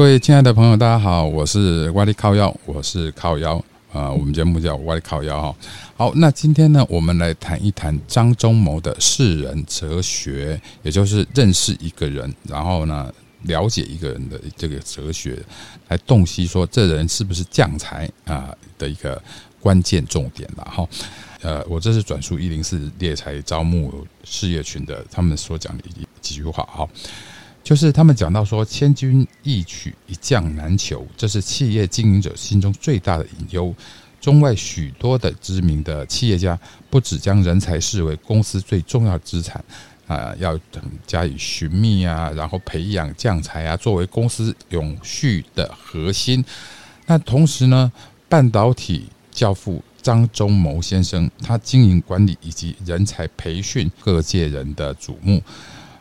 各位亲爱的朋友，大家好，我是歪力靠腰，我是靠腰啊，我们节目叫歪力靠腰哈。好，那今天呢，我们来谈一谈张忠谋的世人哲学，也就是认识一个人，然后呢，了解一个人的这个哲学，来洞悉说这人是不是将才啊的一个关键重点了哈。呃，我这是转述一零四猎才招募事业群的他们所讲的几几句话哈。就是他们讲到说，千军易取，一将难求，这是企业经营者心中最大的隐忧。中外许多的知名的企业家，不只将人才视为公司最重要资产啊，要加以寻觅啊，然后培养将才啊，作为公司永续的核心。那同时呢，半导体教父张忠谋先生，他经营管理以及人才培训各界人的瞩目。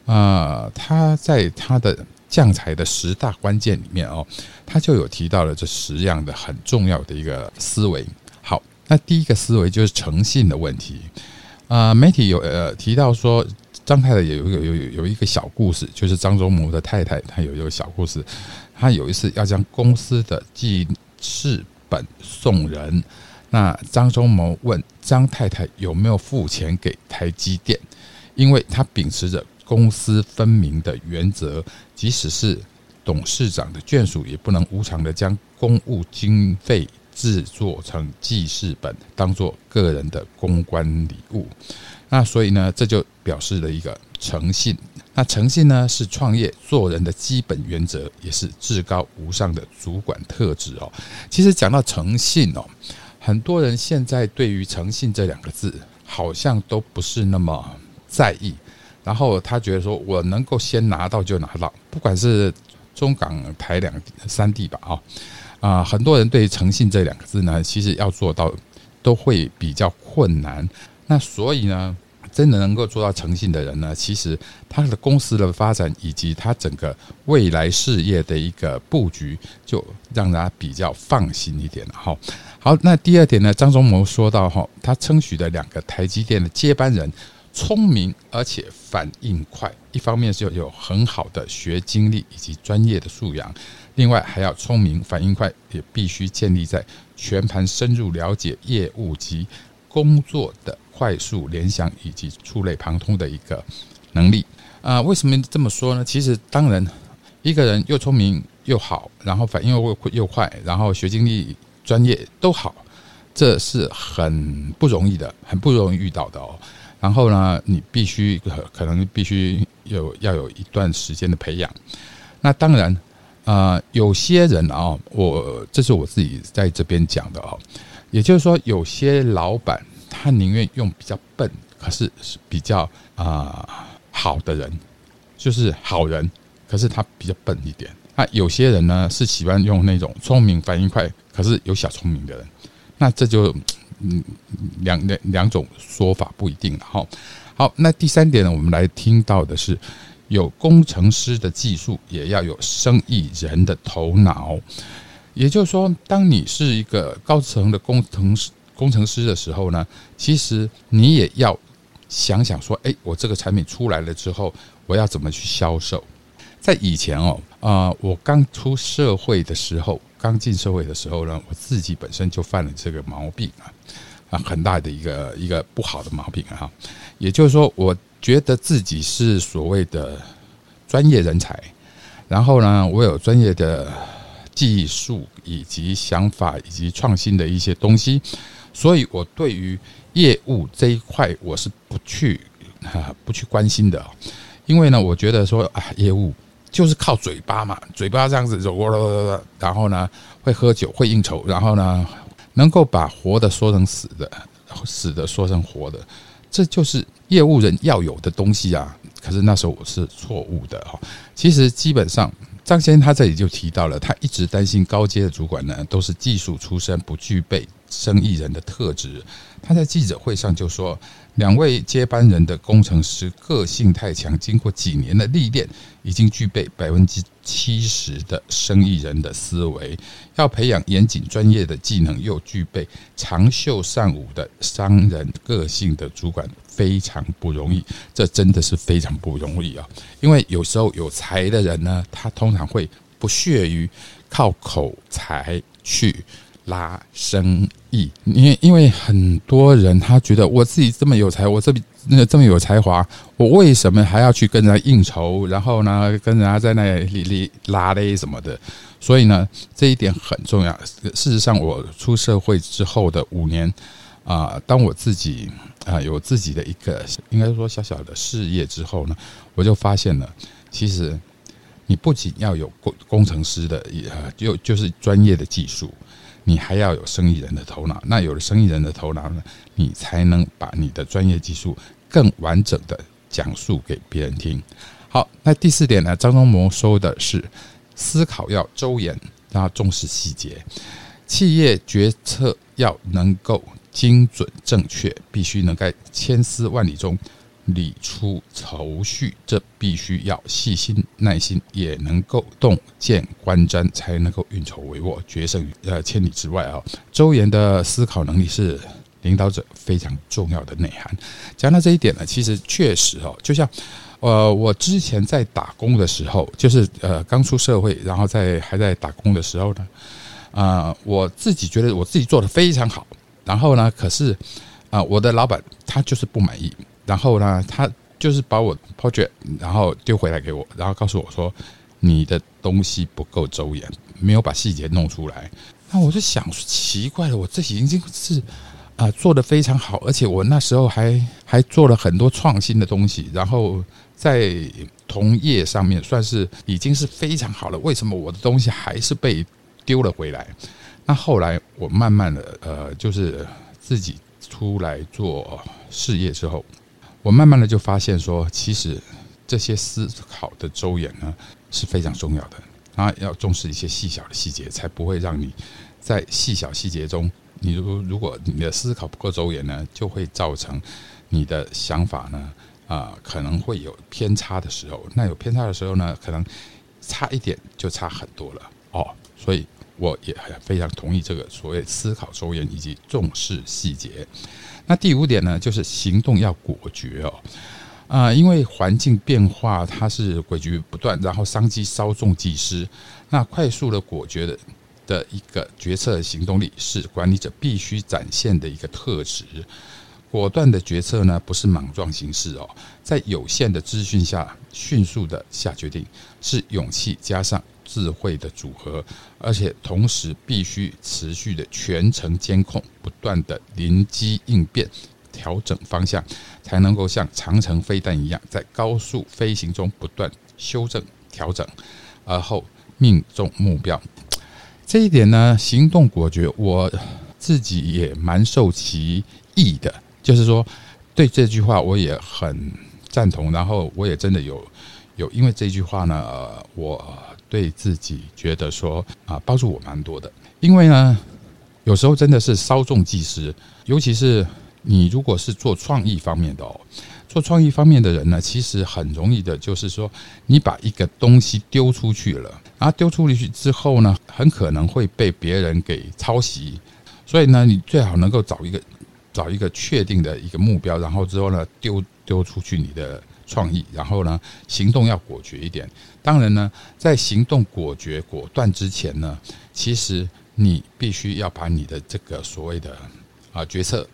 啊，他在他的将才的十大关键里面哦，他就有提到了这十样的很重要的一个思维。好，那第一个思维就是诚信的问题。啊，媒体有呃提到说，张太太有有有有一个小故事，就是张忠谋的太太，她有一个小故事。她有一次要将公司的记事本送人，那张忠谋问张太太有没有付钱给台积电，因为他秉持着。公私分明的原则，即使是董事长的眷属，也不能无偿的将公务经费制作成记事本，当做个人的公关礼物。那所以呢，这就表示了一个诚信。那诚信呢，是创业做人的基本原则，也是至高无上的主管特质哦。其实讲到诚信哦，很多人现在对于诚信这两个字，好像都不是那么在意。然后他觉得说，我能够先拿到就拿到，不管是中港台两三地吧，啊啊，很多人对诚信这两个字呢，其实要做到都会比较困难。那所以呢，真的能够做到诚信的人呢，其实他的公司的发展以及他整个未来事业的一个布局，就让他比较放心一点了。哈，好，那第二点呢，张忠谋说到哈，他称许的两个台积电的接班人。聪明而且反应快，一方面是有很好的学经历以及专业的素养，另外还要聪明反应快，也必须建立在全盘深入了解业务及工作的快速联想以及触类旁通的一个能力啊。为什么这么说呢？其实当然，一个人又聪明又好，然后反应又又快，然后学经历专业都好，这是很不容易的，很不容易遇到的哦。然后呢，你必须可能必须有要有一段时间的培养。那当然，啊，有些人啊，我这是我自己在这边讲的哦，也就是说，有些老板他宁愿用比较笨，可是是比较啊好的人，就是好人，可是他比较笨一点。那有些人呢是喜欢用那种聪明、反应快，可是有小聪明的人，那这就。嗯，两两两种说法不一定了哈。好，那第三点呢，我们来听到的是，有工程师的技术，也要有生意人的头脑。也就是说，当你是一个高层的工程师工程师的时候呢，其实你也要想想说，哎，我这个产品出来了之后，我要怎么去销售？在以前哦，啊，我刚出社会的时候。刚进社会的时候呢，我自己本身就犯了这个毛病啊，啊，很大的一个一个不好的毛病哈。也就是说，我觉得自己是所谓的专业人才，然后呢，我有专业的技术以及想法以及创新的一些东西，所以我对于业务这一块我是不去啊不去关心的，因为呢，我觉得说啊业务。就是靠嘴巴嘛，嘴巴这样子走过了，然后呢会喝酒会应酬，然后呢能够把活的说成死的，死的说成活的，这就是业务人要有的东西啊。可是那时候我是错误的哈。其实基本上张先生他这里就提到了，他一直担心高阶的主管呢都是技术出身，不具备生意人的特质。他在记者会上就说。两位接班人的工程师个性太强，经过几年的历练，已经具备百分之七十的生意人的思维。要培养严谨专业的技能，又具备长袖善舞的商人个性的主管，非常不容易。这真的是非常不容易啊！因为有时候有才的人呢，他通常会不屑于靠口才去拉生意。因为因为很多人他觉得我自己这么有才，我这那这么有才华，我为什么还要去跟人家应酬？然后呢，跟人家在那里里拉嘞什么的？所以呢，这一点很重要。事实上，我出社会之后的五年啊，当我自己啊有自己的一个应该说小小的事业之后呢，我就发现了，其实你不仅要有工工程师的呃，就就是专业的技术。你还要有生意人的头脑，那有了生意人的头脑呢，你才能把你的专业技术更完整的讲述给别人听。好，那第四点呢，张忠谋说的是思考要周延，然后重视细节，企业决策要能够精准正确，必须能在千丝万缕中。理出头绪，这必须要细心耐心，也能够洞见观瞻，才能够运筹帷幄，决胜于呃千里之外啊。周延的思考能力是领导者非常重要的内涵。讲到这一点呢，其实确实哦，就像呃我之前在打工的时候，就是呃刚出社会，然后在还在打工的时候呢，啊我自己觉得我自己做的非常好，然后呢，可是啊我的老板他就是不满意。然后呢，他就是把我 project 然后丢回来给我，然后告诉我说：“你的东西不够周延，没有把细节弄出来。”那我就想奇怪了，我这已经是啊做的非常好，而且我那时候还还做了很多创新的东西，然后在同业上面算是已经是非常好了。为什么我的东西还是被丢了回来？那后来我慢慢的呃，就是自己出来做事业之后。我慢慢的就发现说，其实这些思考的周延呢是非常重要的，啊，要重视一些细小的细节，才不会让你在细小细节中，你如如果你的思考不够周延呢，就会造成你的想法呢啊可能会有偏差的时候，那有偏差的时候呢，可能差一点就差很多了。哦，所以我也非常同意这个所谓思考周延以及重视细节。那第五点呢，就是行动要果决哦，啊，因为环境变化它是诡谲不断，然后商机稍纵即逝，那快速的果决的的一个决策行动力是管理者必须展现的一个特质。果断的决策呢，不是莽撞行事哦，在有限的资讯下迅速的下决定，是勇气加上。智慧的组合，而且同时必须持续的全程监控，不断的临机应变，调整方向，才能够像长城飞弹一样，在高速飞行中不断修正调整，而后命中目标。这一点呢，行动果决，我自己也蛮受其益的。就是说，对这句话我也很赞同，然后我也真的有有，因为这句话呢，呃，我。对自己觉得说啊，帮助我蛮多的。因为呢，有时候真的是稍纵即逝，尤其是你如果是做创意方面的哦，做创意方面的人呢，其实很容易的，就是说你把一个东西丢出去了，然后丢出去之后呢，很可能会被别人给抄袭。所以呢，你最好能够找一个找一个确定的一个目标，然后之后呢，丢丢出去你的。创意，然后呢，行动要果决一点。当然呢，在行动果决果断之前呢，其实你必须要把你的这个所谓的啊决策，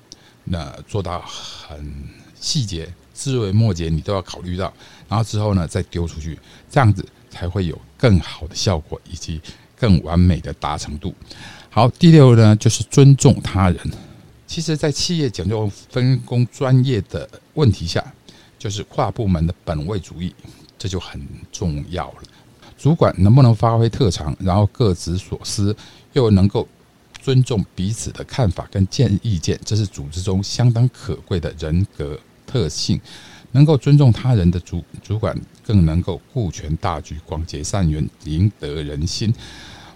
那做到很细节、枝微末节，你都要考虑到。然后之后呢，再丢出去，这样子才会有更好的效果以及更完美的达成度。好，第六呢，就是尊重他人。其实，在企业讲究分工专业的问题下。就是跨部门的本位主义，这就很重要了。主管能不能发挥特长，然后各执所思，又能够尊重彼此的看法跟建意见，这是组织中相当可贵的人格特性。能够尊重他人的主主管，更能够顾全大局，广结善缘，赢得人心。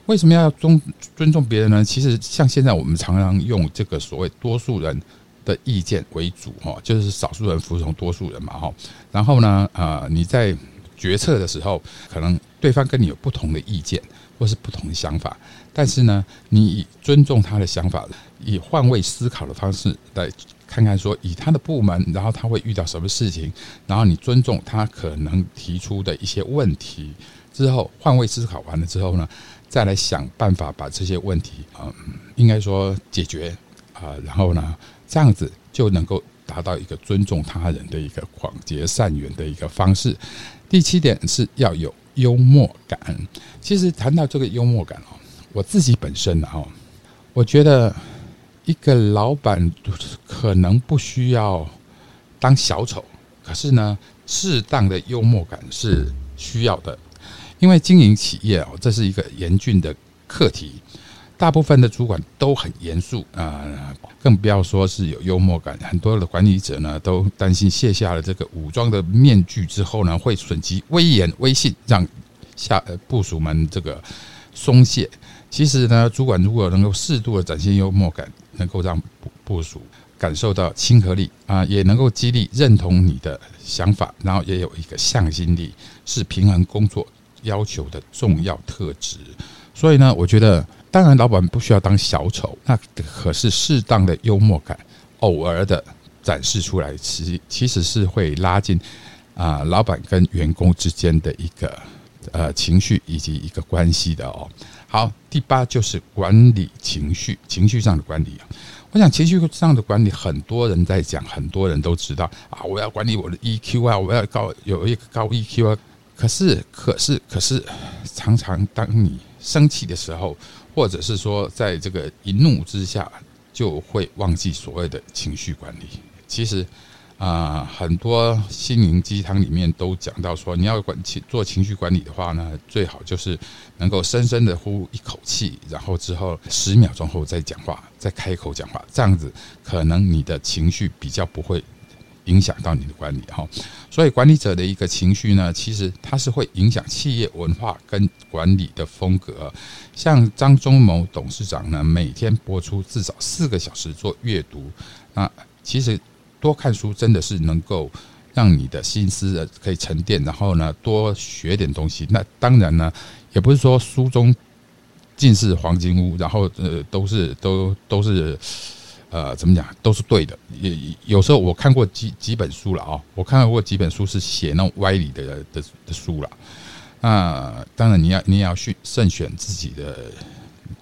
为什么要尊尊重别人呢？其实像现在我们常常用这个所谓多数人。的意见为主哈，就是少数人服从多数人嘛哈。然后呢，呃，你在决策的时候，可能对方跟你有不同的意见或是不同的想法，但是呢，你以尊重他的想法，以换位思考的方式来看看说，以他的部门，然后他会遇到什么事情，然后你尊重他可能提出的一些问题，之后，换位思考完了之后呢，再来想办法把这些问题啊，应该说解决啊，然后呢，这样子就能够达到一个尊重他人的一个广结善缘的一个方式。第七点是要有幽默感。其实谈到这个幽默感哦，我自己本身呢哦，我觉得一个老板可能不需要当小丑，可是呢，适当的幽默感是需要的。因为经营企业哦，这是一个严峻的课题，大部分的主管都很严肃啊，更不要说是有幽默感。很多的管理者呢，都担心卸下了这个武装的面具之后呢，会损及威严威信，让下部署们这个松懈。其实呢，主管如果能够适度的展现幽默感，能够让部部署感受到亲和力啊，也能够激励认同你的想法，然后也有一个向心力，是平衡工作。要求的重要特质，所以呢，我觉得当然老板不需要当小丑，那可是适当的幽默感，偶尔的展示出来，其其实是会拉近啊老板跟员工之间的一个呃情绪以及一个关系的哦。好，第八就是管理情绪，情绪上的管理。我想情绪上的管理，很多人在讲，很多人都知道啊，我要管理我的 EQ 啊，我要高有一个高 EQ 啊。可是，可是，可是，常常当你生气的时候，或者是说在这个一怒之下，就会忘记所谓的情绪管理。其实啊，很多心灵鸡汤里面都讲到说，你要管情做情绪管理的话呢，最好就是能够深深的呼一口气，然后之后十秒钟后再讲话，再开口讲话，这样子可能你的情绪比较不会。影响到你的管理哈，所以管理者的一个情绪呢，其实它是会影响企业文化跟管理的风格。像张忠谋董事长呢，每天播出至少四个小时做阅读，那其实多看书真的是能够让你的心思可以沉淀，然后呢多学点东西。那当然呢，也不是说书中尽是黄金屋，然后呃都是都都是。呃，怎么讲都是对的。也有时候我看过几几本书了啊，我看到过几本书是写那种歪理的的的书了。那当然你要你也要去慎选自己的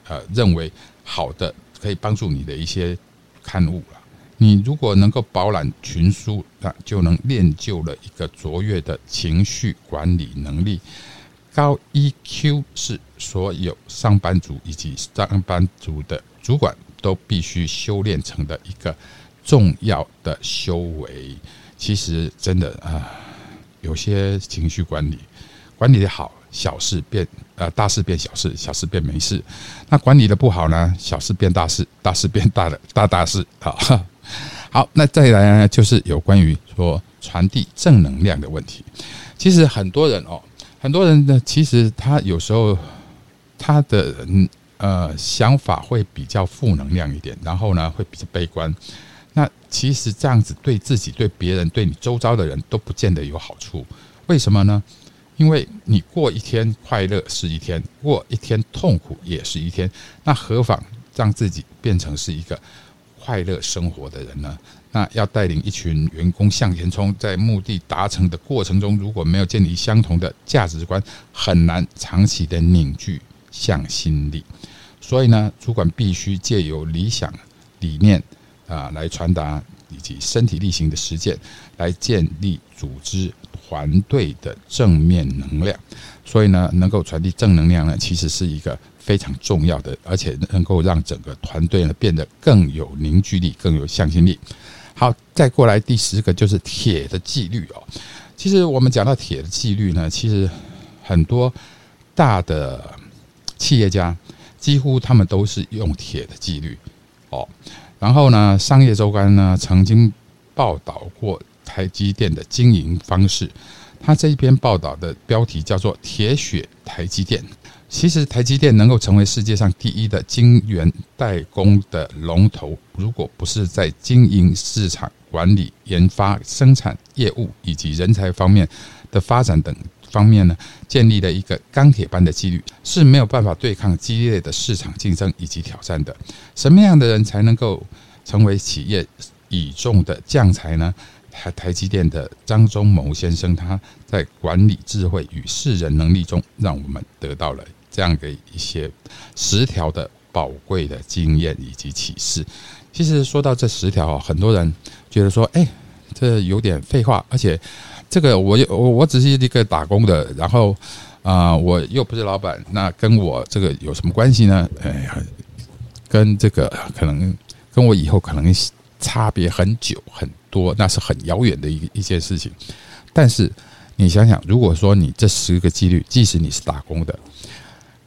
呃认为好的可以帮助你的一些刊物了。你如果能够饱览群书，那就能练就了一个卓越的情绪管理能力。高 EQ 是所有上班族以及上班族的主管。都必须修炼成的一个重要的修为。其实真的啊，有些情绪管理管理的好，小事变呃大事变小事，小事变没事。那管理的不好呢，小事变大事，大事变大的大大事。啊，好，那再来呢，就是有关于说传递正能量的问题。其实很多人哦，很多人呢，其实他有时候他的嗯。呃，想法会比较负能量一点，然后呢，会比较悲观。那其实这样子对自己、对别人、对你周遭的人都不见得有好处。为什么呢？因为你过一天快乐是一天，过一天痛苦也是一天。那何妨让自己变成是一个快乐生活的人呢？那要带领一群员工向前冲，在目的达成的过程中，如果没有建立相同的价值观，很难长期的凝聚。向心力，所以呢，主管必须借由理想理念啊来传达，以及身体力行的实践，来建立组织团队的正面能量。所以呢，能够传递正能量呢，其实是一个非常重要的，而且能够让整个团队呢变得更有凝聚力、更有向心力。好，再过来第十个就是铁的纪律哦。其实我们讲到铁的纪律呢，其实很多大的。企业家几乎他们都是用铁的纪律哦。然后呢，商业周刊呢曾经报道过台积电的经营方式。他这一篇报道的标题叫做“铁血台积电”。其实台积电能够成为世界上第一的晶圆代工的龙头，如果不是在经营、市场管理、研发、生产、业务以及人才方面的发展等。方面呢，建立了一个钢铁般的纪律，是没有办法对抗激烈的市场竞争以及挑战的。什么样的人才能够成为企业倚重的将才呢？台台积电的张忠谋先生，他在管理智慧与世人能力中，让我们得到了这样的一些十条的宝贵的经验以及启示。其实说到这十条，很多人觉得说，哎，这有点废话，而且这个我我我只是一个打工的，然后啊，我又不是老板，那跟我这个有什么关系呢？哎呀，跟这个可能跟我以后可能差别很久很多，那是很遥远的一一件事情。但是你想想，如果说你这十个几率，即使你是打工的，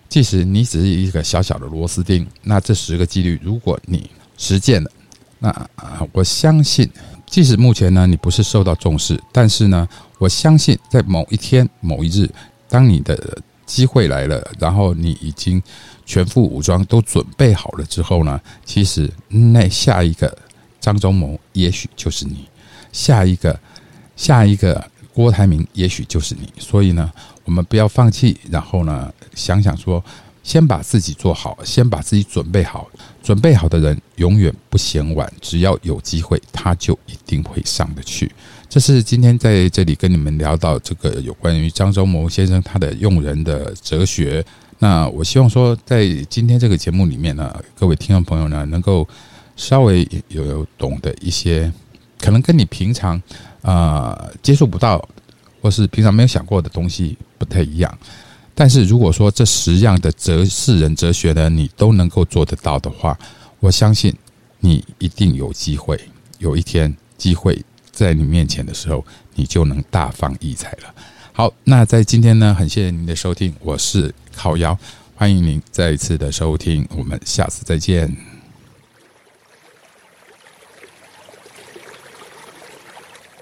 即使你只是一个小小的螺丝钉，那这十个几率，如果你实践了，那啊，我相信，即使目前呢你不是受到重视，但是呢，我相信在某一天某一日，当你的机会来了，然后你已经全副武装都准备好了之后呢，其实那下一个张忠谋也许就是你，下一个下一个郭台铭也许就是你，所以呢，我们不要放弃，然后呢，想想说。先把自己做好，先把自己准备好。准备好的人永远不嫌晚，只要有机会，他就一定会上得去。这是今天在这里跟你们聊到这个有关于张忠谋先生他的用人的哲学。那我希望说，在今天这个节目里面呢，各位听众朋友呢，能够稍微有懂得一些，可能跟你平常啊接触不到，或是平常没有想过的东西不太一样。但是如果说这十样的哲世人哲学呢，你都能够做得到的话，我相信你一定有机会。有一天机会在你面前的时候，你就能大放异彩了。好，那在今天呢，很谢谢您的收听，我是烤窑，欢迎您再一次的收听，我们下次再见。